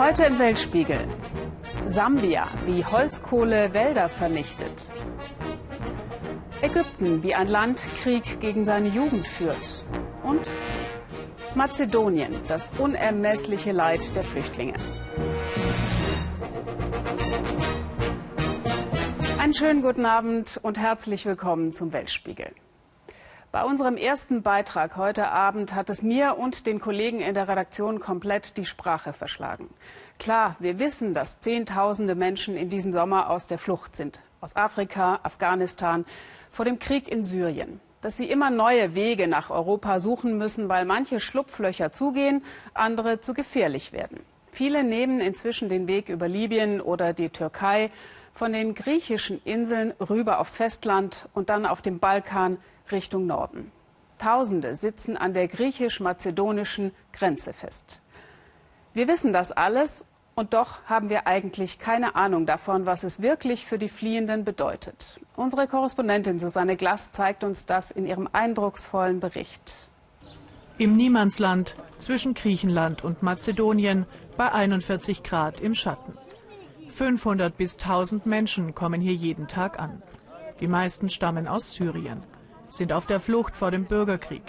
Heute im Weltspiegel. Sambia, wie Holzkohle Wälder vernichtet. Ägypten, wie ein Land Krieg gegen seine Jugend führt. Und Mazedonien, das unermessliche Leid der Flüchtlinge. Einen schönen guten Abend und herzlich willkommen zum Weltspiegel. Bei unserem ersten Beitrag heute Abend hat es mir und den Kollegen in der Redaktion komplett die Sprache verschlagen. Klar, wir wissen, dass Zehntausende Menschen in diesem Sommer aus der Flucht sind. Aus Afrika, Afghanistan, vor dem Krieg in Syrien. Dass sie immer neue Wege nach Europa suchen müssen, weil manche Schlupflöcher zugehen, andere zu gefährlich werden. Viele nehmen inzwischen den Weg über Libyen oder die Türkei, von den griechischen Inseln rüber aufs Festland und dann auf dem Balkan Richtung Norden. Tausende sitzen an der griechisch-mazedonischen Grenze fest. Wir wissen das alles und doch haben wir eigentlich keine Ahnung davon, was es wirklich für die Fliehenden bedeutet. Unsere Korrespondentin Susanne Glass zeigt uns das in ihrem eindrucksvollen Bericht. Im Niemandsland zwischen Griechenland und Mazedonien bei 41 Grad im Schatten. 500 bis 1000 Menschen kommen hier jeden Tag an. Die meisten stammen aus Syrien sind auf der Flucht vor dem Bürgerkrieg.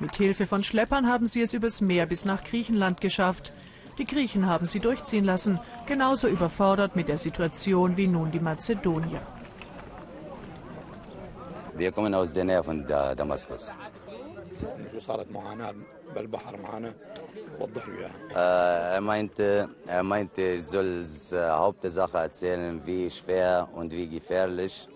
Mit Hilfe von Schleppern haben sie es übers Meer bis nach Griechenland geschafft. Die Griechen haben sie durchziehen lassen, genauso überfordert mit der Situation wie nun die Mazedonier. Wir kommen aus der Nähe von Damaskus. Äh, er meinte, er meinte, ich soll äh, Hauptsache erzählen, wie schwer und wie gefährlich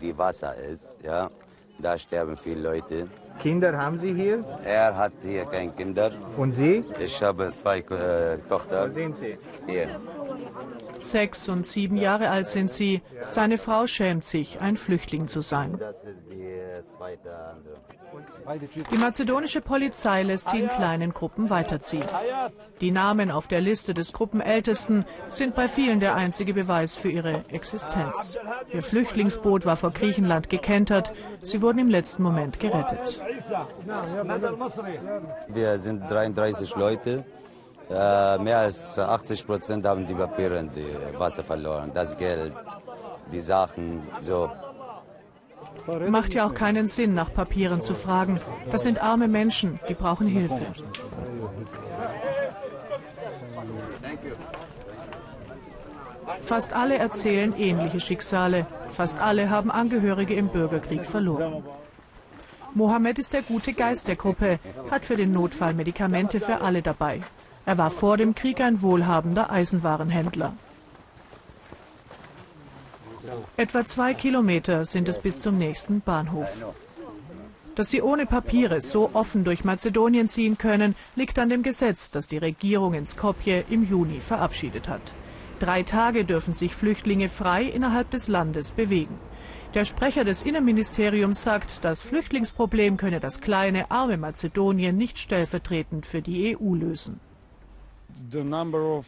die Wasser ist. Ja. Da sterben viele Leute. Kinder haben Sie hier? Er hat hier keine Kinder. Und Sie? Ich habe zwei äh, Tochter. Wo sind Sie? Hier. Sechs und sieben Jahre alt sind sie. Seine Frau schämt sich, ein Flüchtling zu sein. Das ist die zweite andere. Die mazedonische Polizei lässt sie in kleinen Gruppen weiterziehen. Die Namen auf der Liste des Gruppenältesten sind bei vielen der einzige Beweis für ihre Existenz. Ihr Flüchtlingsboot war vor Griechenland gekentert. Sie wurden im letzten Moment gerettet. Wir sind 33 Leute. Äh, mehr als 80 Prozent haben die Papiere in die Wasser verloren. Das Geld, die Sachen, so. Macht ja auch keinen Sinn, nach Papieren zu fragen. Das sind arme Menschen, die brauchen Hilfe. Fast alle erzählen ähnliche Schicksale. Fast alle haben Angehörige im Bürgerkrieg verloren. Mohammed ist der gute Geist der Gruppe, hat für den Notfall Medikamente für alle dabei. Er war vor dem Krieg ein wohlhabender Eisenwarenhändler. Etwa zwei Kilometer sind es bis zum nächsten Bahnhof. Dass sie ohne Papiere so offen durch Mazedonien ziehen können, liegt an dem Gesetz, das die Regierung in Skopje im Juni verabschiedet hat. Drei Tage dürfen sich Flüchtlinge frei innerhalb des Landes bewegen. Der Sprecher des Innenministeriums sagt, das Flüchtlingsproblem könne das kleine, arme Mazedonien nicht stellvertretend für die EU lösen.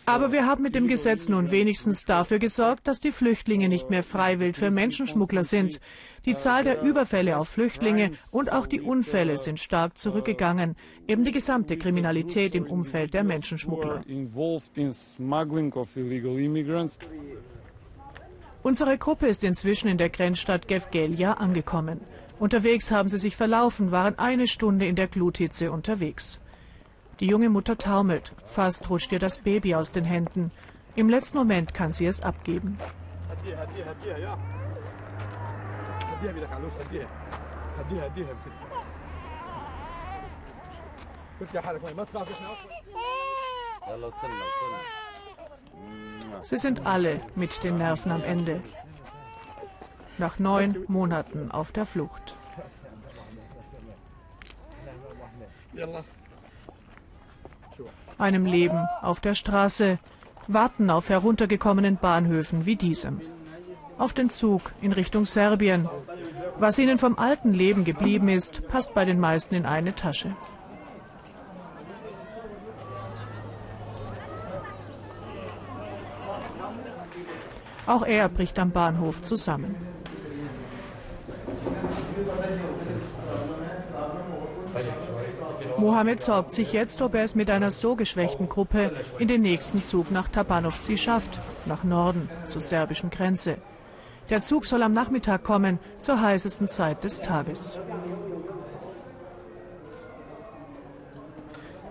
Aber wir haben mit dem Gesetz nun wenigstens dafür gesorgt, dass die Flüchtlinge nicht mehr freiwillig für Menschenschmuggler sind. Die Zahl der Überfälle auf Flüchtlinge und auch die Unfälle sind stark zurückgegangen. Eben die gesamte Kriminalität im Umfeld der Menschenschmuggler. Unsere Gruppe ist inzwischen in der Grenzstadt Gevgelia angekommen. Unterwegs haben sie sich verlaufen, waren eine Stunde in der Gluthitze unterwegs. Die junge Mutter taumelt. Fast rutscht ihr das Baby aus den Händen. Im letzten Moment kann sie es abgeben. Sie sind alle mit den Nerven am Ende. Nach neun Monaten auf der Flucht. Einem Leben auf der Straße, warten auf heruntergekommenen Bahnhöfen wie diesem. Auf den Zug in Richtung Serbien. Was ihnen vom alten Leben geblieben ist, passt bei den meisten in eine Tasche. Auch er bricht am Bahnhof zusammen. Mohammed sorgt sich jetzt, ob er es mit einer so geschwächten Gruppe in den nächsten Zug nach Tabanovci schafft, nach Norden, zur serbischen Grenze. Der Zug soll am Nachmittag kommen, zur heißesten Zeit des Tages.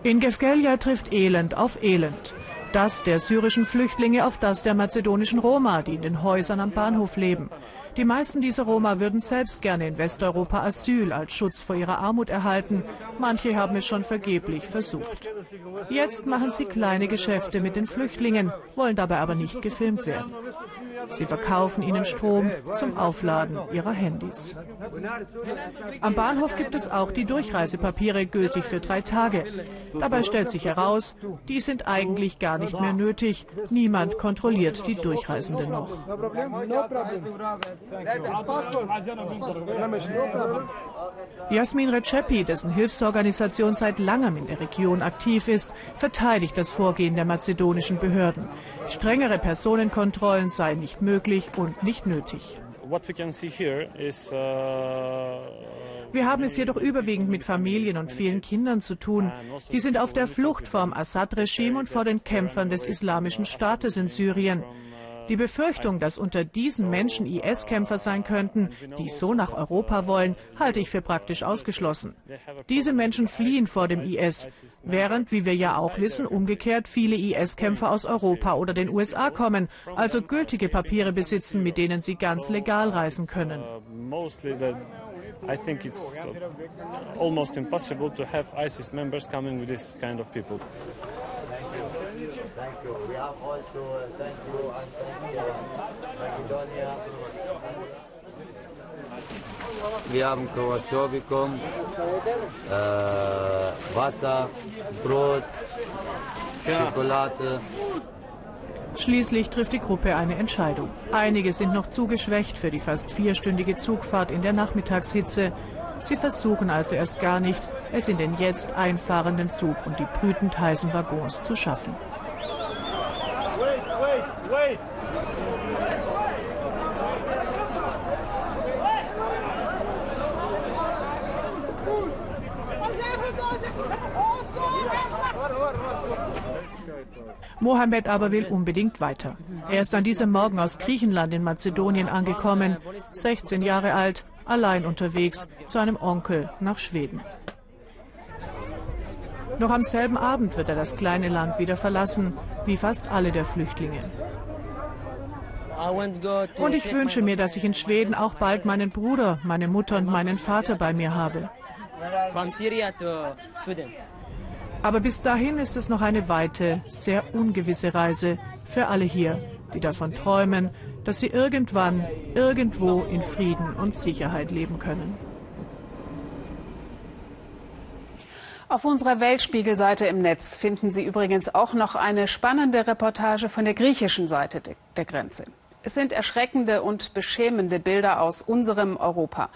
In Gefgelja trifft Elend auf Elend. Das der syrischen Flüchtlinge auf das der mazedonischen Roma, die in den Häusern am Bahnhof leben. Die meisten dieser Roma würden selbst gerne in Westeuropa Asyl als Schutz vor ihrer Armut erhalten. Manche haben es schon vergeblich versucht. Jetzt machen sie kleine Geschäfte mit den Flüchtlingen, wollen dabei aber nicht gefilmt werden. Sie verkaufen ihnen Strom zum Aufladen ihrer Handys. Am Bahnhof gibt es auch die Durchreisepapiere gültig für drei Tage. Dabei stellt sich heraus, die sind eigentlich gar nicht mehr nötig. Niemand kontrolliert die Durchreisenden noch. Jasmin Recepi, dessen Hilfsorganisation seit langem in der Region aktiv ist, verteidigt das Vorgehen der mazedonischen Behörden. Strengere Personenkontrollen seien nicht möglich und nicht nötig. Uh, Wir haben es jedoch überwiegend mit Familien und vielen Kindern zu tun. Die sind auf der Flucht vor dem Assad-Regime und vor den Kämpfern des Islamischen Staates in Syrien. Die Befürchtung, dass unter diesen Menschen IS-Kämpfer sein könnten, die so nach Europa wollen, halte ich für praktisch ausgeschlossen. Diese Menschen fliehen vor dem IS, während, wie wir ja auch wissen, umgekehrt viele IS-Kämpfer aus Europa oder den USA kommen, also gültige Papiere besitzen, mit denen sie ganz legal reisen können. I think it's almost impossible to have ISIS members coming with this kind of people. Thank you. We have also thank you and thank you, Macedonia. Wir haben Croissant bekommen, äh, Wasser, Brot, Schokolade. Schließlich trifft die Gruppe eine Entscheidung. Einige sind noch zu geschwächt für die fast vierstündige Zugfahrt in der Nachmittagshitze. Sie versuchen also erst gar nicht, es in den jetzt einfahrenden Zug und die brütend heißen Waggons zu schaffen. Mohammed aber will unbedingt weiter. Er ist an diesem Morgen aus Griechenland in Mazedonien angekommen, 16 Jahre alt, allein unterwegs zu einem Onkel nach Schweden. Noch am selben Abend wird er das kleine Land wieder verlassen, wie fast alle der Flüchtlinge. Und ich wünsche mir, dass ich in Schweden auch bald meinen Bruder, meine Mutter und meinen Vater bei mir habe. Aber bis dahin ist es noch eine weite, sehr ungewisse Reise für alle hier, die davon träumen, dass sie irgendwann, irgendwo in Frieden und Sicherheit leben können. Auf unserer Weltspiegelseite im Netz finden Sie übrigens auch noch eine spannende Reportage von der griechischen Seite der Grenze. Es sind erschreckende und beschämende Bilder aus unserem Europa.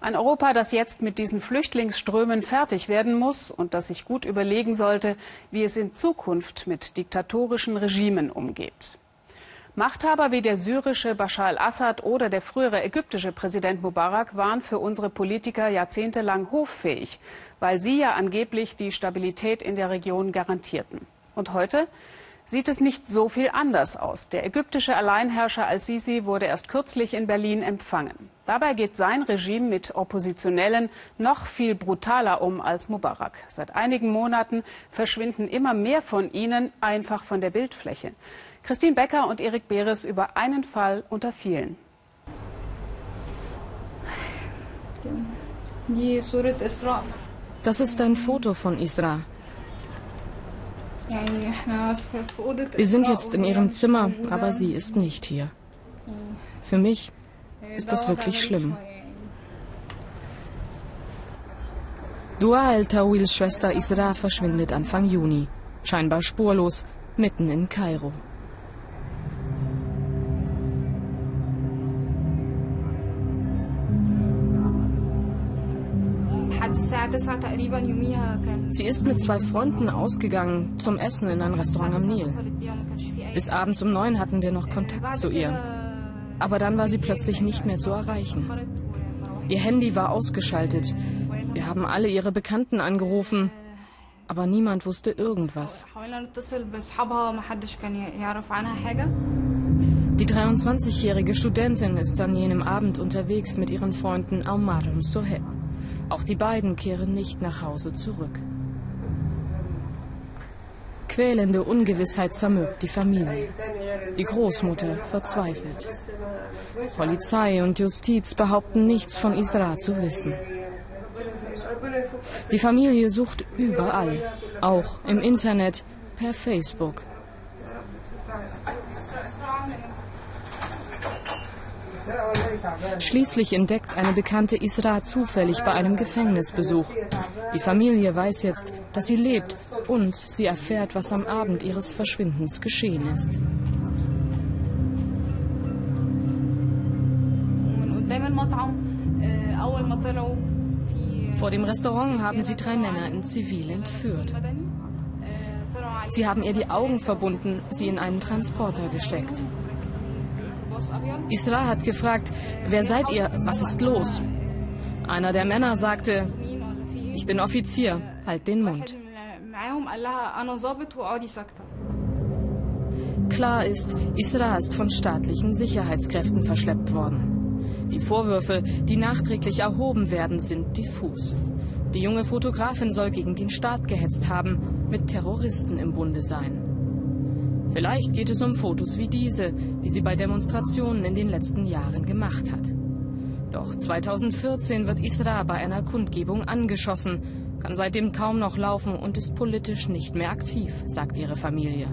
Ein Europa, das jetzt mit diesen Flüchtlingsströmen fertig werden muss und das sich gut überlegen sollte, wie es in Zukunft mit diktatorischen Regimen umgeht. Machthaber wie der syrische Bashar al-Assad oder der frühere ägyptische Präsident Mubarak waren für unsere Politiker jahrzehntelang hoffähig, weil sie ja angeblich die Stabilität in der Region garantierten. Und heute sieht es nicht so viel anders aus. Der ägyptische Alleinherrscher al-Sisi wurde erst kürzlich in Berlin empfangen. Dabei geht sein Regime mit Oppositionellen noch viel brutaler um als Mubarak. Seit einigen Monaten verschwinden immer mehr von ihnen einfach von der Bildfläche. Christine Becker und Erik Beres über einen Fall unter vielen. Das ist ein Foto von Isra. Wir sind jetzt in ihrem Zimmer, aber sie ist nicht hier. Für mich ist das wirklich schlimm. Dua El-Tawils Schwester Isra verschwindet Anfang Juni, scheinbar spurlos, mitten in Kairo. Sie ist mit zwei Freunden ausgegangen zum Essen in ein Restaurant am Nil. Bis abends um neun hatten wir noch Kontakt zu ihr. Aber dann war sie plötzlich nicht mehr zu erreichen. Ihr Handy war ausgeschaltet. Wir haben alle ihre Bekannten angerufen. aber niemand wusste irgendwas. Die 23-jährige Studentin ist an jenem Abend unterwegs mit ihren Freunden Aumar und Soheb. Auch die beiden kehren nicht nach Hause zurück. Quälende Ungewissheit zermürbt die Familie. Die Großmutter verzweifelt. Polizei und Justiz behaupten nichts von Isra zu wissen. Die Familie sucht überall, auch im Internet, per Facebook. Schließlich entdeckt eine bekannte Isra zufällig bei einem Gefängnisbesuch. Die Familie weiß jetzt, dass sie lebt und sie erfährt, was am Abend ihres Verschwindens geschehen ist. Vor dem Restaurant haben sie drei Männer in Zivil entführt. Sie haben ihr die Augen verbunden, sie in einen Transporter gesteckt. Isra hat gefragt, wer seid ihr, was ist los? Einer der Männer sagte, ich bin Offizier, halt den Mund. Klar ist, Isra ist von staatlichen Sicherheitskräften verschleppt worden. Die Vorwürfe, die nachträglich erhoben werden, sind diffus. Die junge Fotografin soll gegen den Staat gehetzt haben, mit Terroristen im Bunde sein. Vielleicht geht es um Fotos wie diese, die sie bei Demonstrationen in den letzten Jahren gemacht hat. Doch 2014 wird Isra bei einer Kundgebung angeschossen, kann seitdem kaum noch laufen und ist politisch nicht mehr aktiv, sagt ihre Familie.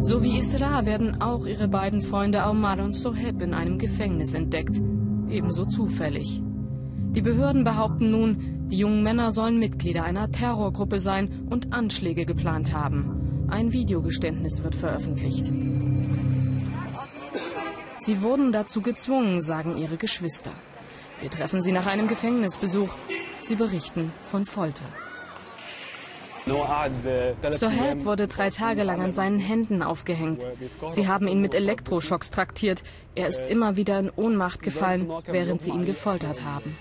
So wie Isra werden auch ihre beiden Freunde Omar und Soheb in einem Gefängnis entdeckt, ebenso zufällig. Die Behörden behaupten nun, die jungen Männer sollen Mitglieder einer Terrorgruppe sein und Anschläge geplant haben. Ein Videogeständnis wird veröffentlicht. Sie wurden dazu gezwungen, sagen ihre Geschwister. Wir treffen sie nach einem Gefängnisbesuch. Sie berichten von Folter. Soheb wurde drei Tage lang an seinen Händen aufgehängt. Sie haben ihn mit Elektroschocks traktiert. Er ist immer wieder in Ohnmacht gefallen, während sie ihn gefoltert haben.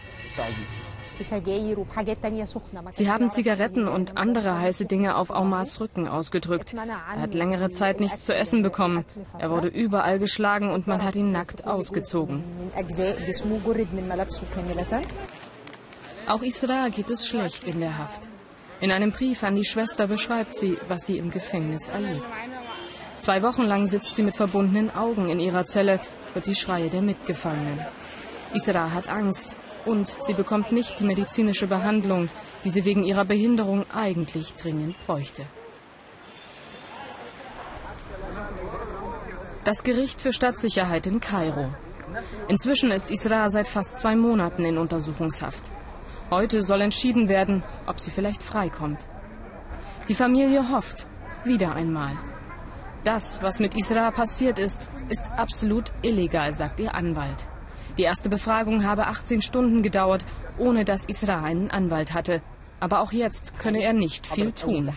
Sie haben Zigaretten und andere heiße Dinge auf Aumars Rücken ausgedrückt. Er hat längere Zeit nichts zu essen bekommen. Er wurde überall geschlagen und man hat ihn nackt ausgezogen. Auch Isra geht es schlecht in der Haft. In einem Brief an die Schwester beschreibt sie, was sie im Gefängnis erlebt. Zwei Wochen lang sitzt sie mit verbundenen Augen in ihrer Zelle, hört die Schreie der Mitgefangenen. Isra hat Angst, und sie bekommt nicht die medizinische Behandlung, die sie wegen ihrer Behinderung eigentlich dringend bräuchte. Das Gericht für Stadtsicherheit in Kairo. Inzwischen ist Isra seit fast zwei Monaten in Untersuchungshaft. Heute soll entschieden werden, ob sie vielleicht freikommt. Die Familie hofft, wieder einmal. Das, was mit Isra passiert ist, ist absolut illegal, sagt ihr Anwalt. Die erste Befragung habe 18 Stunden gedauert, ohne dass Isra einen Anwalt hatte. Aber auch jetzt könne er nicht viel tun.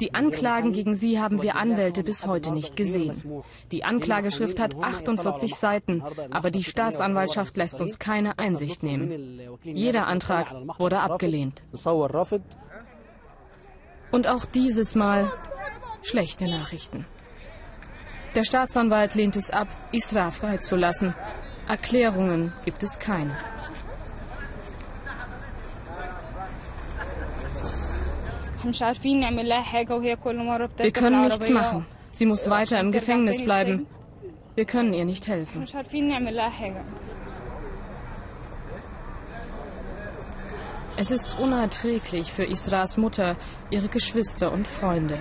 Die Anklagen gegen sie haben wir Anwälte bis heute nicht gesehen. Die Anklageschrift hat 48 Seiten, aber die Staatsanwaltschaft lässt uns keine Einsicht nehmen. Jeder Antrag wurde abgelehnt. Und auch dieses Mal schlechte Nachrichten. Der Staatsanwalt lehnt es ab, Isra freizulassen. Erklärungen gibt es keine. Wir können nichts machen. Sie muss weiter im Gefängnis bleiben. Wir können ihr nicht helfen. Es ist unerträglich für Isras Mutter, ihre Geschwister und Freunde.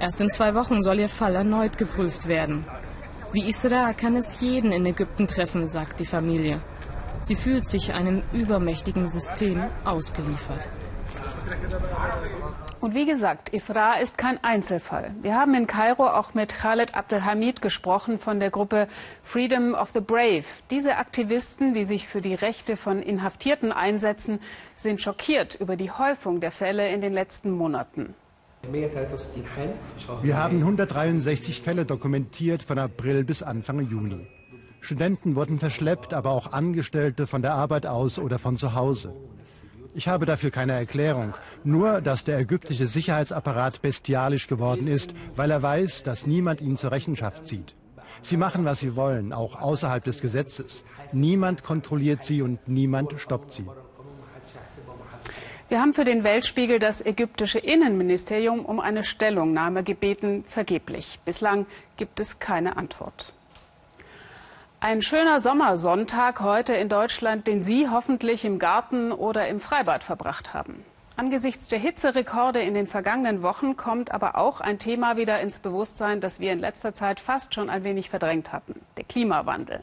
Erst in zwei Wochen soll ihr Fall erneut geprüft werden. Wie Isra kann es jeden in Ägypten treffen, sagt die Familie. Sie fühlt sich einem übermächtigen System ausgeliefert. Und wie gesagt, Isra ist kein Einzelfall. Wir haben in Kairo auch mit Khaled Abdelhamid gesprochen von der Gruppe Freedom of the Brave. Diese Aktivisten, die sich für die Rechte von Inhaftierten einsetzen, sind schockiert über die Häufung der Fälle in den letzten Monaten. Wir haben 163 Fälle dokumentiert von April bis Anfang Juni. Studenten wurden verschleppt, aber auch Angestellte von der Arbeit aus oder von zu Hause. Ich habe dafür keine Erklärung, nur dass der ägyptische Sicherheitsapparat bestialisch geworden ist, weil er weiß, dass niemand ihn zur Rechenschaft zieht. Sie machen, was sie wollen, auch außerhalb des Gesetzes. Niemand kontrolliert sie und niemand stoppt sie. Wir haben für den Weltspiegel das ägyptische Innenministerium um eine Stellungnahme gebeten, vergeblich. Bislang gibt es keine Antwort. Ein schöner Sommersonntag heute in Deutschland, den Sie hoffentlich im Garten oder im Freibad verbracht haben. Angesichts der Hitzerekorde in den vergangenen Wochen kommt aber auch ein Thema wieder ins Bewusstsein, das wir in letzter Zeit fast schon ein wenig verdrängt hatten, der Klimawandel.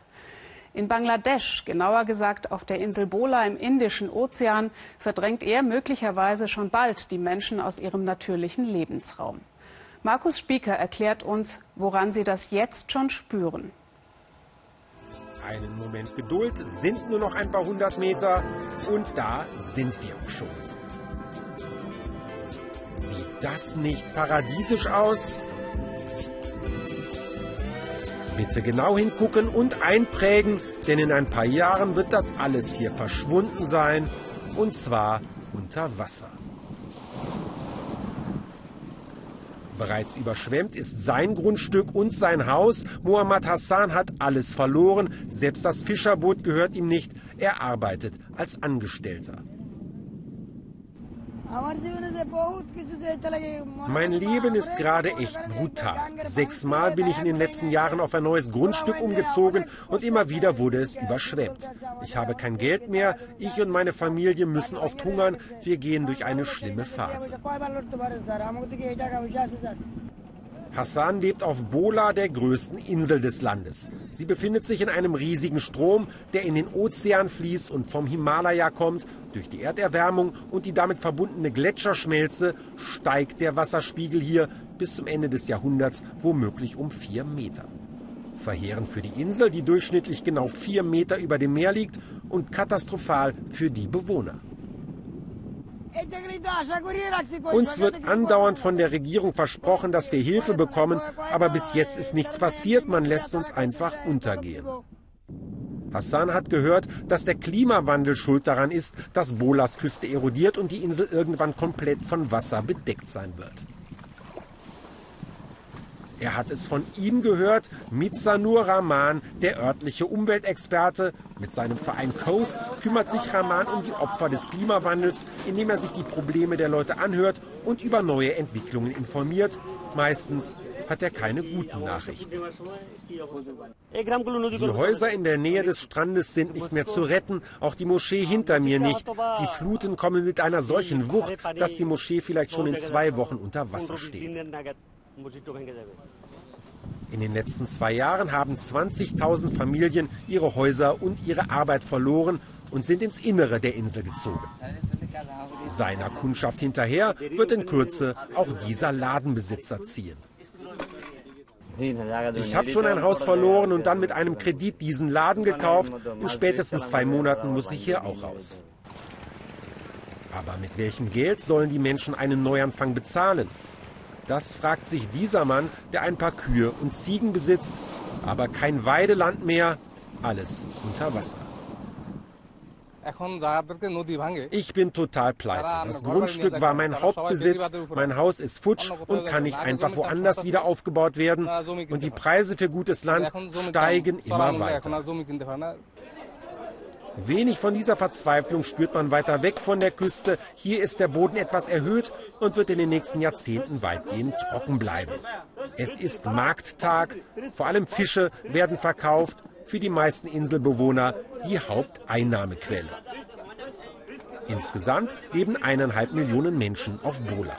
In Bangladesch, genauer gesagt auf der Insel Bola im Indischen Ozean, verdrängt er möglicherweise schon bald die Menschen aus ihrem natürlichen Lebensraum. Markus Spieker erklärt uns, woran sie das jetzt schon spüren. Einen Moment Geduld, sind nur noch ein paar hundert Meter und da sind wir schon. Sieht das nicht paradiesisch aus? Bitte genau hingucken und einprägen, denn in ein paar Jahren wird das alles hier verschwunden sein, und zwar unter Wasser. Bereits überschwemmt ist sein Grundstück und sein Haus. Mohammad Hassan hat alles verloren. Selbst das Fischerboot gehört ihm nicht. Er arbeitet als Angestellter. Mein Leben ist gerade echt brutal. Sechsmal bin ich in den letzten Jahren auf ein neues Grundstück umgezogen und immer wieder wurde es überschwemmt. Ich habe kein Geld mehr, ich und meine Familie müssen oft hungern, wir gehen durch eine schlimme Phase. Hassan lebt auf Bola, der größten Insel des Landes. Sie befindet sich in einem riesigen Strom, der in den Ozean fließt und vom Himalaya kommt. Durch die Erderwärmung und die damit verbundene Gletscherschmelze steigt der Wasserspiegel hier bis zum Ende des Jahrhunderts womöglich um vier Meter. Verheerend für die Insel, die durchschnittlich genau vier Meter über dem Meer liegt, und katastrophal für die Bewohner. Uns wird andauernd von der Regierung versprochen, dass wir Hilfe bekommen, aber bis jetzt ist nichts passiert, man lässt uns einfach untergehen. Hassan hat gehört, dass der Klimawandel schuld daran ist, dass Bolas Küste erodiert und die Insel irgendwann komplett von Wasser bedeckt sein wird. Er hat es von ihm gehört, Mizanur Rahman, der örtliche Umweltexperte. Mit seinem Verein Coast kümmert sich Rahman um die Opfer des Klimawandels, indem er sich die Probleme der Leute anhört und über neue Entwicklungen informiert. Meistens hat er keine guten Nachrichten. Die Häuser in der Nähe des Strandes sind nicht mehr zu retten, auch die Moschee hinter mir nicht. Die Fluten kommen mit einer solchen Wucht, dass die Moschee vielleicht schon in zwei Wochen unter Wasser steht. In den letzten zwei Jahren haben 20.000 Familien ihre Häuser und ihre Arbeit verloren und sind ins Innere der Insel gezogen. Seiner Kundschaft hinterher wird in Kürze auch dieser Ladenbesitzer ziehen. Ich habe schon ein Haus verloren und dann mit einem Kredit diesen Laden gekauft. In spätestens zwei Monaten muss ich hier auch raus. Aber mit welchem Geld sollen die Menschen einen Neuanfang bezahlen? Das fragt sich dieser Mann, der ein paar Kühe und Ziegen besitzt, aber kein Weideland mehr, alles unter Wasser. Ich bin total pleite. Das Grundstück war mein Hauptbesitz. Mein Haus ist futsch und kann nicht einfach woanders wieder aufgebaut werden. Und die Preise für gutes Land steigen immer weiter. Wenig von dieser Verzweiflung spürt man weiter weg von der Küste. Hier ist der Boden etwas erhöht und wird in den nächsten Jahrzehnten weitgehend trocken bleiben. Es ist Markttag, vor allem Fische werden verkauft, für die meisten Inselbewohner die Haupteinnahmequelle. Insgesamt leben eineinhalb Millionen Menschen auf Bola.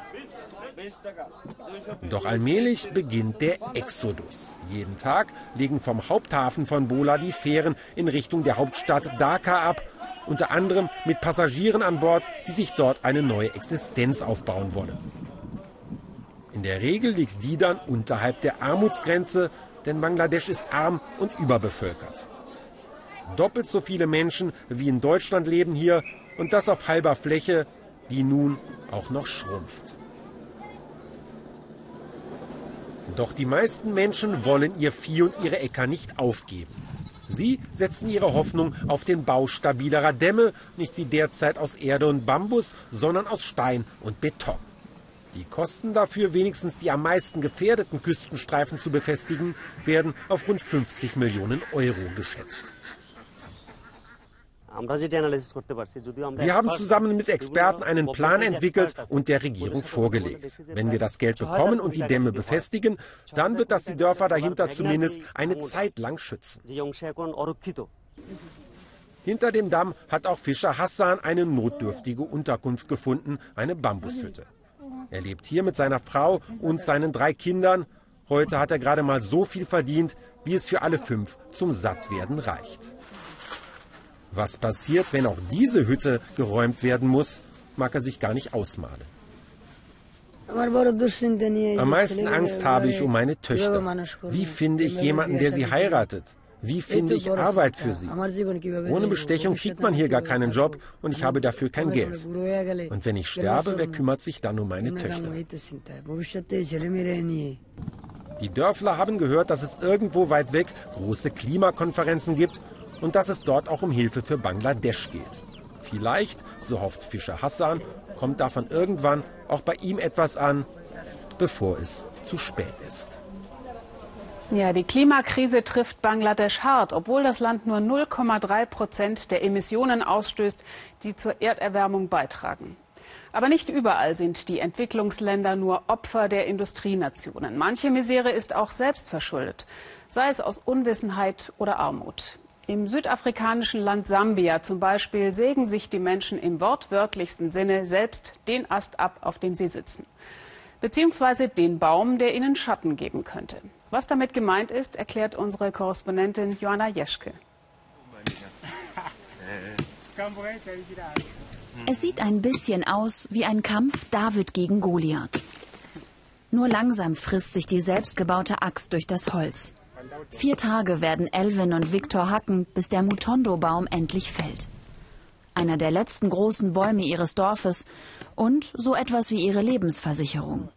Doch allmählich beginnt der Exodus. Jeden Tag legen vom Haupthafen von Bola die Fähren in Richtung der Hauptstadt Dhaka ab, unter anderem mit Passagieren an Bord, die sich dort eine neue Existenz aufbauen wollen. In der Regel liegt die dann unterhalb der Armutsgrenze, denn Bangladesch ist arm und überbevölkert. Doppelt so viele Menschen wie in Deutschland leben hier und das auf halber Fläche, die nun auch noch schrumpft. Doch die meisten Menschen wollen ihr Vieh und ihre Äcker nicht aufgeben. Sie setzen ihre Hoffnung auf den Bau stabilerer Dämme, nicht wie derzeit aus Erde und Bambus, sondern aus Stein und Beton. Die Kosten dafür, wenigstens die am meisten gefährdeten Küstenstreifen zu befestigen, werden auf rund 50 Millionen Euro geschätzt. Wir haben zusammen mit Experten einen Plan entwickelt und der Regierung vorgelegt. Wenn wir das Geld bekommen und die Dämme befestigen, dann wird das die Dörfer dahinter zumindest eine Zeit lang schützen. Hinter dem Damm hat auch Fischer Hassan eine notdürftige Unterkunft gefunden, eine Bambushütte. Er lebt hier mit seiner Frau und seinen drei Kindern. Heute hat er gerade mal so viel verdient, wie es für alle fünf zum Sattwerden reicht. Was passiert, wenn auch diese Hütte geräumt werden muss, mag er sich gar nicht ausmalen. Am meisten Angst habe ich um meine Töchter. Wie finde ich jemanden, der sie heiratet? Wie finde ich Arbeit für sie? Ohne Bestechung kriegt man hier gar keinen Job und ich habe dafür kein Geld. Und wenn ich sterbe, wer kümmert sich dann um meine Töchter? Die Dörfler haben gehört, dass es irgendwo weit weg große Klimakonferenzen gibt und dass es dort auch um Hilfe für Bangladesch geht. Vielleicht, so hofft Fischer Hassan, kommt davon irgendwann auch bei ihm etwas an, bevor es zu spät ist. Ja, die Klimakrise trifft Bangladesch hart, obwohl das Land nur 0,3 Prozent der Emissionen ausstößt, die zur Erderwärmung beitragen. Aber nicht überall sind die Entwicklungsländer nur Opfer der Industrienationen. Manche Misere ist auch selbst verschuldet, sei es aus Unwissenheit oder Armut. Im südafrikanischen Land Sambia zum Beispiel sägen sich die Menschen im wortwörtlichsten Sinne selbst den Ast ab, auf dem sie sitzen. Beziehungsweise den Baum, der ihnen Schatten geben könnte. Was damit gemeint ist, erklärt unsere Korrespondentin Joanna Jeschke. Es sieht ein bisschen aus wie ein Kampf David gegen Goliath. Nur langsam frisst sich die selbstgebaute Axt durch das Holz. Vier Tage werden Elvin und Victor hacken, bis der Mutondo-Baum endlich fällt. Einer der letzten großen Bäume ihres Dorfes und so etwas wie ihre Lebensversicherung.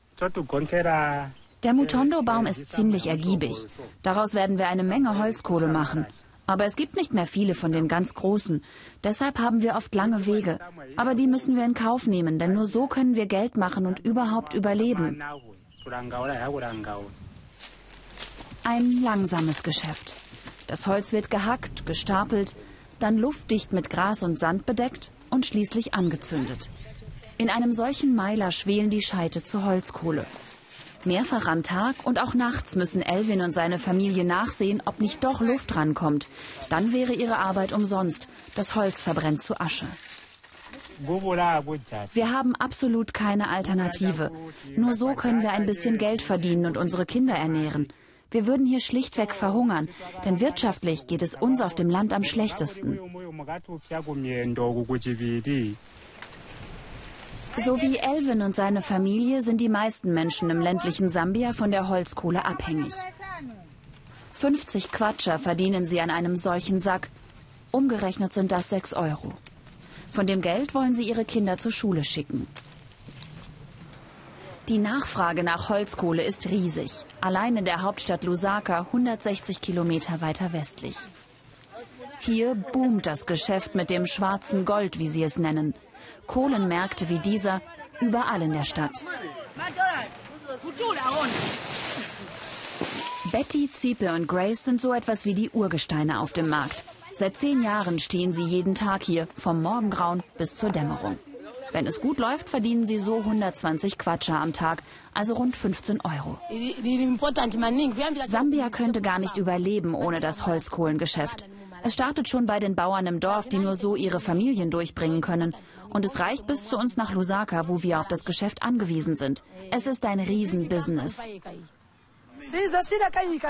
Der Mutondo-Baum ist ziemlich ergiebig. Daraus werden wir eine Menge Holzkohle machen. Aber es gibt nicht mehr viele von den ganz großen. Deshalb haben wir oft lange Wege. Aber die müssen wir in Kauf nehmen, denn nur so können wir Geld machen und überhaupt überleben. Ein langsames Geschäft. Das Holz wird gehackt, gestapelt, dann luftdicht mit Gras und Sand bedeckt und schließlich angezündet. In einem solchen Meiler schwelen die Scheite zur Holzkohle. Mehrfach am Tag und auch nachts müssen Elvin und seine Familie nachsehen, ob nicht doch Luft rankommt. Dann wäre ihre Arbeit umsonst. Das Holz verbrennt zu Asche. Wir haben absolut keine Alternative. Nur so können wir ein bisschen Geld verdienen und unsere Kinder ernähren. Wir würden hier schlichtweg verhungern, denn wirtschaftlich geht es uns auf dem Land am schlechtesten. So wie Elvin und seine Familie sind die meisten Menschen im ländlichen Sambia von der Holzkohle abhängig. 50 Quatscher verdienen sie an einem solchen Sack. Umgerechnet sind das 6 Euro. Von dem Geld wollen sie ihre Kinder zur Schule schicken. Die Nachfrage nach Holzkohle ist riesig. Allein in der Hauptstadt Lusaka, 160 Kilometer weiter westlich. Hier boomt das Geschäft mit dem schwarzen Gold, wie sie es nennen. Kohlenmärkte wie dieser überall in der Stadt. Betty, Ziepe und Grace sind so etwas wie die Urgesteine auf dem Markt. Seit zehn Jahren stehen sie jeden Tag hier, vom Morgengrauen bis zur Dämmerung. Wenn es gut läuft, verdienen sie so 120 Quatscher am Tag, also rund 15 Euro. Sambia könnte gar nicht überleben ohne das Holzkohlengeschäft. Es startet schon bei den Bauern im Dorf, die nur so ihre Familien durchbringen können. Und es reicht bis zu uns nach Lusaka, wo wir auf das Geschäft angewiesen sind. Es ist ein Riesenbusiness.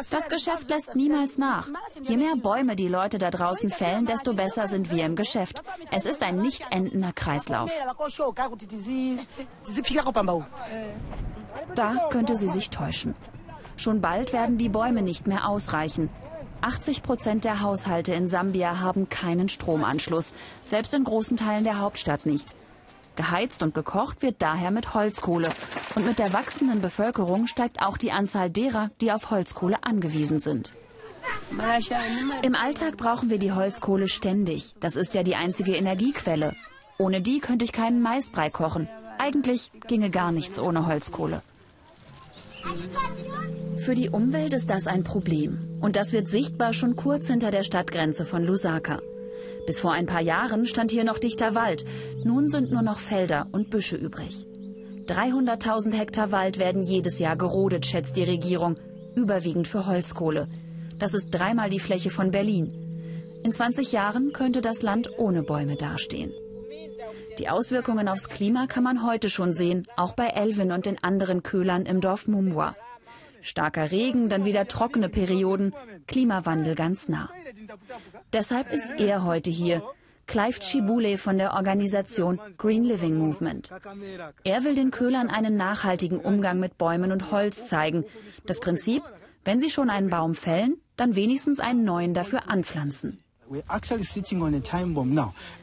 Das Geschäft lässt niemals nach. Je mehr Bäume die Leute da draußen fällen, desto besser sind wir im Geschäft. Es ist ein nicht endender Kreislauf. Da könnte sie sich täuschen. Schon bald werden die Bäume nicht mehr ausreichen. 80 Prozent der Haushalte in Sambia haben keinen Stromanschluss, selbst in großen Teilen der Hauptstadt nicht. Geheizt und gekocht wird daher mit Holzkohle. Und mit der wachsenden Bevölkerung steigt auch die Anzahl derer, die auf Holzkohle angewiesen sind. Im Alltag brauchen wir die Holzkohle ständig. Das ist ja die einzige Energiequelle. Ohne die könnte ich keinen Maisbrei kochen. Eigentlich ginge gar nichts ohne Holzkohle. Für die Umwelt ist das ein Problem. Und das wird sichtbar schon kurz hinter der Stadtgrenze von Lusaka. Bis vor ein paar Jahren stand hier noch dichter Wald. Nun sind nur noch Felder und Büsche übrig. 300.000 Hektar Wald werden jedes Jahr gerodet, schätzt die Regierung. Überwiegend für Holzkohle. Das ist dreimal die Fläche von Berlin. In 20 Jahren könnte das Land ohne Bäume dastehen. Die Auswirkungen aufs Klima kann man heute schon sehen, auch bei Elvin und den anderen Köhlern im Dorf Mumwa. Starker Regen, dann wieder trockene Perioden, Klimawandel ganz nah. Deshalb ist er heute hier, Clive Chibule von der Organisation Green Living Movement. Er will den Köhlern einen nachhaltigen Umgang mit Bäumen und Holz zeigen. Das Prinzip, wenn sie schon einen Baum fällen, dann wenigstens einen neuen dafür anpflanzen.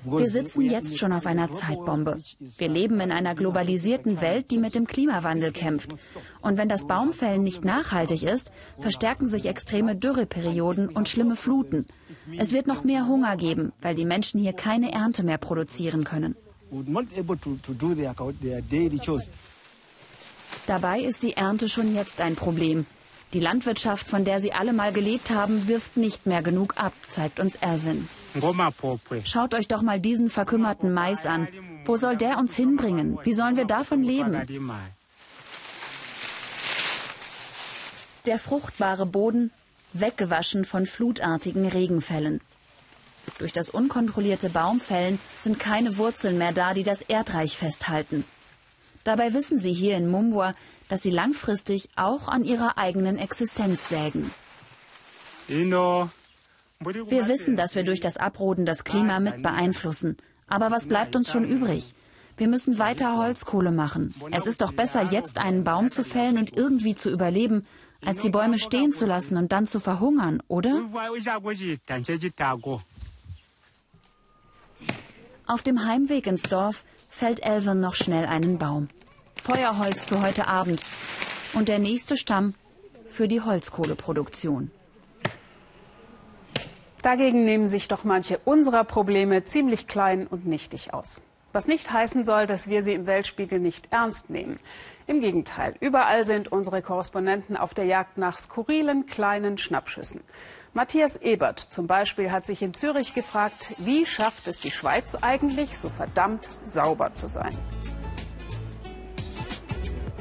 Wir sitzen jetzt schon auf einer Zeitbombe. Wir leben in einer globalisierten Welt, die mit dem Klimawandel kämpft. Und wenn das Baumfällen nicht nachhaltig ist, verstärken sich extreme Dürreperioden und schlimme Fluten. Es wird noch mehr Hunger geben, weil die Menschen hier keine Ernte mehr produzieren können. Dabei ist die Ernte schon jetzt ein Problem. Die Landwirtschaft, von der sie alle mal gelebt haben, wirft nicht mehr genug ab, zeigt uns Alvin. Schaut euch doch mal diesen verkümmerten Mais an. Wo soll der uns hinbringen? Wie sollen wir davon leben? Der fruchtbare Boden, weggewaschen von flutartigen Regenfällen. Durch das unkontrollierte Baumfällen sind keine Wurzeln mehr da, die das Erdreich festhalten. Dabei wissen sie hier in Mumbwa, dass sie langfristig auch an ihrer eigenen Existenz sägen. Wir wissen, dass wir durch das Abroden das Klima mit beeinflussen. Aber was bleibt uns schon übrig? Wir müssen weiter Holzkohle machen. Es ist doch besser, jetzt einen Baum zu fällen und irgendwie zu überleben, als die Bäume stehen zu lassen und dann zu verhungern, oder? Auf dem Heimweg ins Dorf fällt Elvin noch schnell einen Baum. Feuerholz für heute Abend. Und der nächste Stamm für die Holzkohleproduktion. Dagegen nehmen sich doch manche unserer Probleme ziemlich klein und nichtig aus. Was nicht heißen soll, dass wir sie im Weltspiegel nicht ernst nehmen. Im Gegenteil, überall sind unsere Korrespondenten auf der Jagd nach skurrilen kleinen Schnappschüssen. Matthias Ebert zum Beispiel hat sich in Zürich gefragt, wie schafft es die Schweiz eigentlich, so verdammt sauber zu sein?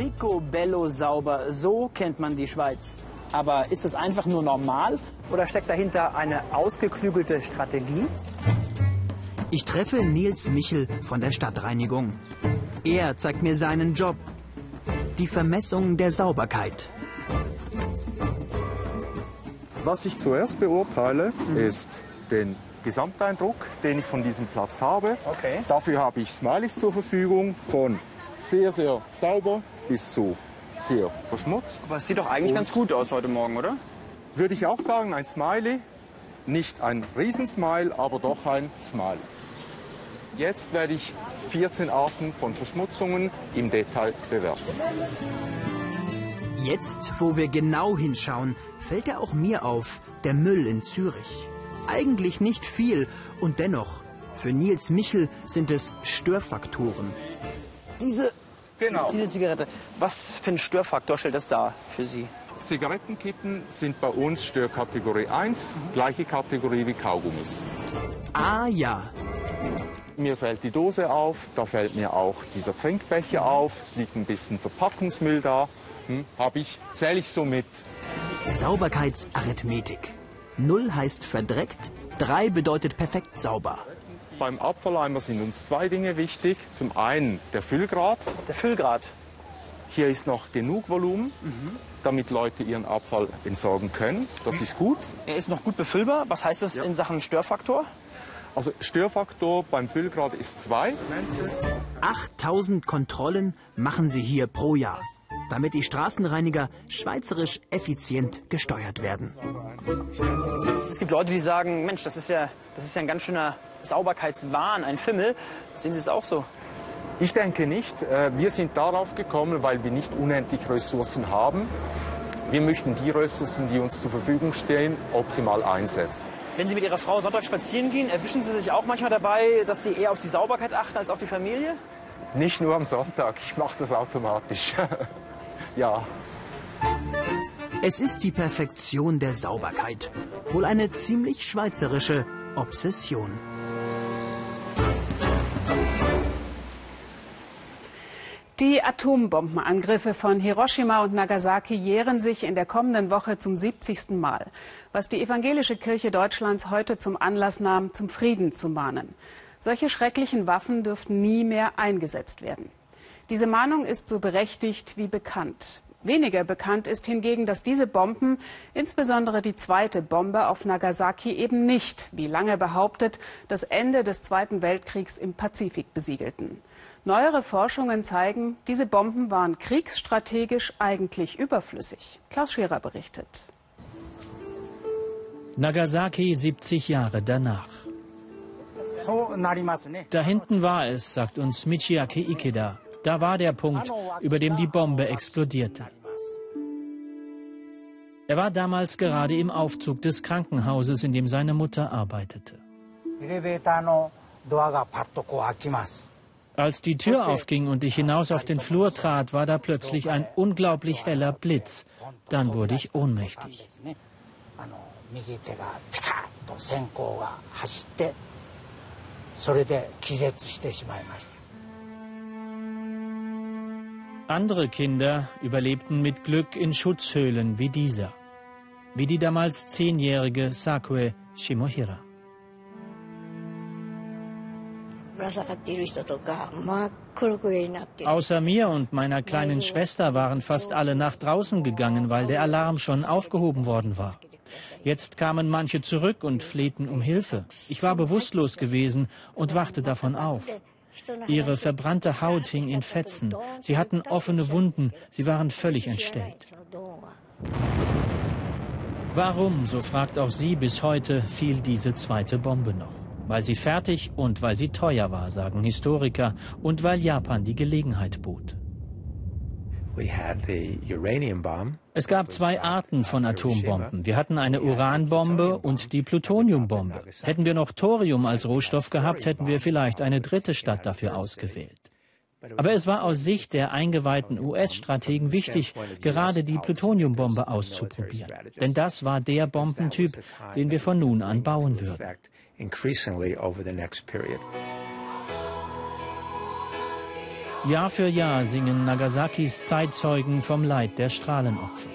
Picobello sauber, so kennt man die Schweiz. Aber ist es einfach nur normal oder steckt dahinter eine ausgeklügelte Strategie? Ich treffe Nils Michel von der Stadtreinigung. Er zeigt mir seinen Job. Die Vermessung der Sauberkeit. Was ich zuerst beurteile, ist den Gesamteindruck, den ich von diesem Platz habe. Okay. Dafür habe ich Smileys zur Verfügung von sehr, sehr sauber bis zu sehr verschmutzt. Aber es sieht doch eigentlich Und ganz gut aus heute Morgen, oder? Würde ich auch sagen, ein Smiley. Nicht ein Riesensmile, aber doch ein Smile. Jetzt werde ich 14 Arten von Verschmutzungen im Detail bewerten. Jetzt, wo wir genau hinschauen, fällt er auch mir auf, der Müll in Zürich. Eigentlich nicht viel und dennoch, für Nils Michel sind es Störfaktoren. Diese, Genau. diese Zigarette, was für ein Störfaktor stellt das dar für Sie? Zigarettenkippen sind bei uns Störkategorie 1, gleiche Kategorie wie Kaugummis. Ah ja, Mir fällt die Dose auf, da fällt mir auch dieser Trinkbecher auf, es liegt ein bisschen Verpackungsmüll da. Hm, Habe ich, zähle ich so mit. Sauberkeitsarithmetik. Null heißt verdreckt, drei bedeutet perfekt sauber. Beim Abfalleimer sind uns zwei Dinge wichtig. Zum einen der Füllgrad. Der Füllgrad. Hier ist noch genug Volumen, damit Leute ihren Abfall entsorgen können. Das ist gut. Er ist noch gut befüllbar. Was heißt das in Sachen Störfaktor? Also Störfaktor beim Füllgrad ist zwei. 8000 Kontrollen machen sie hier pro Jahr, damit die Straßenreiniger schweizerisch effizient gesteuert werden. Es gibt Leute, die sagen, Mensch, das ist ja, das ist ja ein ganz schöner Sauberkeitswahn, ein Fimmel. Sehen Sie es auch so? Ich denke nicht. Äh, Wir sind darauf gekommen, weil wir nicht unendlich Ressourcen haben. Wir möchten die Ressourcen, die uns zur Verfügung stehen, optimal einsetzen. Wenn Sie mit Ihrer Frau Sonntag spazieren gehen, erwischen Sie sich auch manchmal dabei, dass Sie eher auf die Sauberkeit achten als auf die Familie? Nicht nur am Sonntag, ich mache das automatisch. ja. Es ist die Perfektion der Sauberkeit. Wohl eine ziemlich schweizerische Obsession. Die Atombombenangriffe von Hiroshima und Nagasaki jähren sich in der kommenden Woche zum 70. Mal, was die Evangelische Kirche Deutschlands heute zum Anlass nahm, zum Frieden zu mahnen. Solche schrecklichen Waffen dürften nie mehr eingesetzt werden. Diese Mahnung ist so berechtigt wie bekannt. Weniger bekannt ist hingegen, dass diese Bomben, insbesondere die zweite Bombe auf Nagasaki, eben nicht, wie lange behauptet, das Ende des Zweiten Weltkriegs im Pazifik besiegelten. Neuere Forschungen zeigen, diese Bomben waren kriegsstrategisch eigentlich überflüssig. Klaus Scherer berichtet. Nagasaki 70 Jahre danach. Da hinten war es, sagt uns Michiaki Ikeda. Da war der Punkt, über dem die Bombe explodierte. Er war damals gerade im Aufzug des Krankenhauses, in dem seine Mutter arbeitete. Als die Tür aufging und ich hinaus auf den Flur trat, war da plötzlich ein unglaublich heller Blitz. Dann wurde ich ohnmächtig. Andere Kinder überlebten mit Glück in Schutzhöhlen wie dieser, wie die damals zehnjährige Sakue Shimohira. Außer mir und meiner kleinen Schwester waren fast alle nach draußen gegangen, weil der Alarm schon aufgehoben worden war. Jetzt kamen manche zurück und flehten um Hilfe. Ich war bewusstlos gewesen und wachte davon auf. Ihre verbrannte Haut hing in Fetzen. Sie hatten offene Wunden. Sie waren völlig entstellt. Warum, so fragt auch sie bis heute, fiel diese zweite Bombe noch? Weil sie fertig und weil sie teuer war, sagen Historiker, und weil Japan die Gelegenheit bot. Es gab zwei Arten von Atombomben. Wir hatten eine Uranbombe und die Plutoniumbombe. Hätten wir noch Thorium als Rohstoff gehabt, hätten wir vielleicht eine dritte Stadt dafür ausgewählt. Aber es war aus Sicht der eingeweihten US-Strategen wichtig, gerade die Plutoniumbombe auszuprobieren. Denn das war der Bombentyp, den wir von nun an bauen würden. Jahr für Jahr singen Nagasakis Zeitzeugen vom Leid der Strahlenopfer.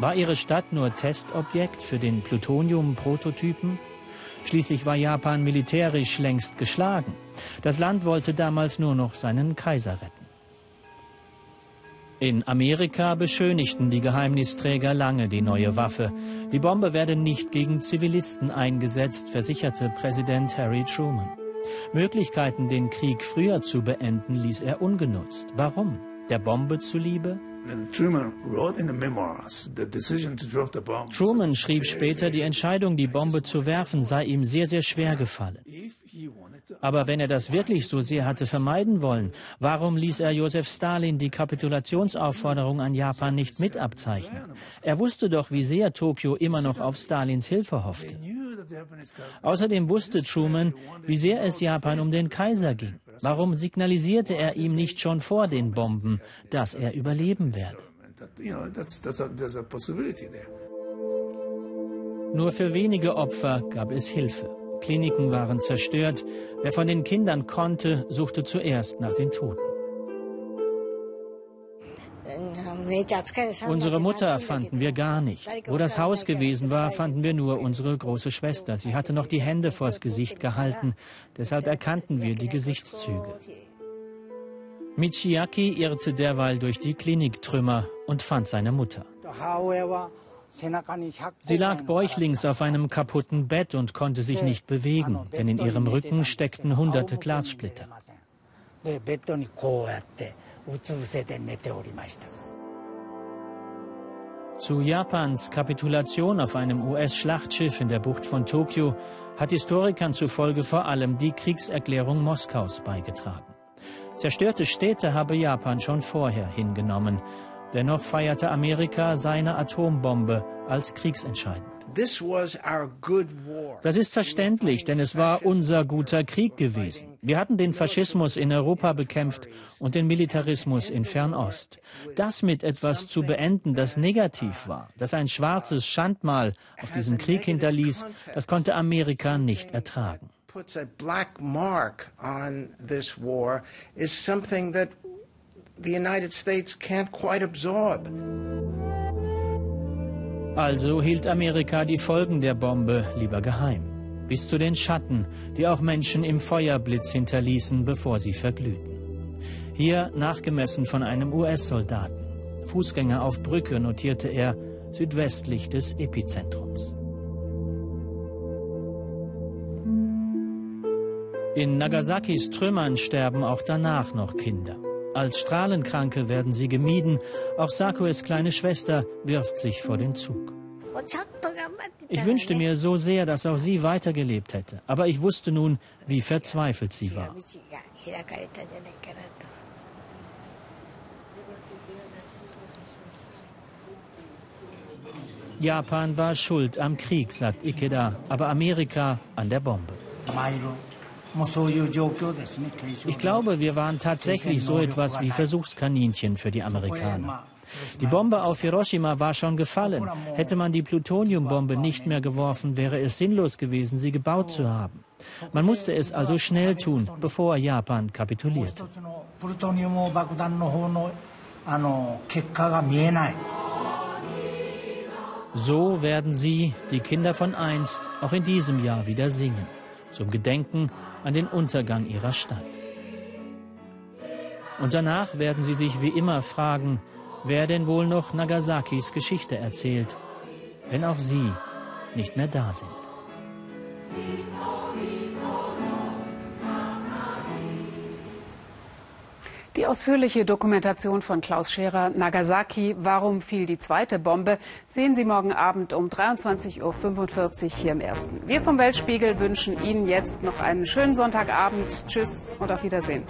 War ihre Stadt nur Testobjekt für den Plutonium-Prototypen? Schließlich war Japan militärisch längst geschlagen. Das Land wollte damals nur noch seinen Kaiser retten. In Amerika beschönigten die Geheimnisträger lange die neue Waffe. Die Bombe werde nicht gegen Zivilisten eingesetzt, versicherte Präsident Harry Truman. Möglichkeiten, den Krieg früher zu beenden, ließ er ungenutzt. Warum? Der Bombe zuliebe? Truman schrieb später, die Entscheidung, die Bombe zu werfen, sei ihm sehr, sehr schwer gefallen. Aber wenn er das wirklich so sehr hatte vermeiden wollen, warum ließ er Josef Stalin die Kapitulationsaufforderung an Japan nicht mit abzeichnen? Er wusste doch, wie sehr Tokio immer noch auf Stalins Hilfe hoffte. Außerdem wusste Truman, wie sehr es Japan um den Kaiser ging. Warum signalisierte er ihm nicht schon vor den Bomben, dass er überleben werde? Nur für wenige Opfer gab es Hilfe. Kliniken waren zerstört. Wer von den Kindern konnte, suchte zuerst nach den Toten. Unsere Mutter fanden wir gar nicht. Wo das Haus gewesen war, fanden wir nur unsere große Schwester. Sie hatte noch die Hände vors Gesicht gehalten. Deshalb erkannten wir die Gesichtszüge. Michiaki irrte derweil durch die Kliniktrümmer und fand seine Mutter. Sie lag bäuchlings auf einem kaputten Bett und konnte sich nicht bewegen, denn in ihrem Rücken steckten hunderte Glassplitter. Zu Japans Kapitulation auf einem US-Schlachtschiff in der Bucht von Tokio hat Historikern zufolge vor allem die Kriegserklärung Moskaus beigetragen. Zerstörte Städte habe Japan schon vorher hingenommen. Dennoch feierte Amerika seine Atombombe als kriegsentscheidend. Das ist verständlich, denn es war unser guter Krieg gewesen. Wir hatten den Faschismus in Europa bekämpft und den Militarismus in Fernost. Das mit etwas zu beenden, das negativ war, das ein schwarzes Schandmal auf diesem Krieg hinterließ, das konnte Amerika nicht ertragen. puts a black mark on this war is something that the United States can't quite absorb. Also hielt Amerika die Folgen der Bombe lieber geheim. Bis zu den Schatten, die auch Menschen im Feuerblitz hinterließen, bevor sie verglühten. Hier nachgemessen von einem US-Soldaten. Fußgänger auf Brücke notierte er südwestlich des Epizentrums. In Nagasakis Trümmern sterben auch danach noch Kinder. Als Strahlenkranke werden sie gemieden. Auch Sakues kleine Schwester wirft sich vor den Zug. Ich wünschte mir so sehr, dass auch sie weitergelebt hätte. Aber ich wusste nun, wie verzweifelt sie war. Japan war schuld am Krieg, sagt Ikeda, aber Amerika an der Bombe. Ich glaube, wir waren tatsächlich so etwas wie Versuchskaninchen für die Amerikaner. Die Bombe auf Hiroshima war schon gefallen. Hätte man die Plutoniumbombe nicht mehr geworfen, wäre es sinnlos gewesen, sie gebaut zu haben. Man musste es also schnell tun, bevor Japan kapitulierte. So werden sie, die Kinder von einst, auch in diesem Jahr wieder singen, zum Gedenken an den Untergang ihrer Stadt. Und danach werden sie sich wie immer fragen, wer denn wohl noch Nagasakis Geschichte erzählt, wenn auch sie nicht mehr da sind. Die ausführliche Dokumentation von Klaus Scherer, Nagasaki, warum fiel die zweite Bombe, sehen Sie morgen Abend um 23.45 Uhr hier im Ersten. Wir vom Weltspiegel wünschen Ihnen jetzt noch einen schönen Sonntagabend. Tschüss und auf Wiedersehen.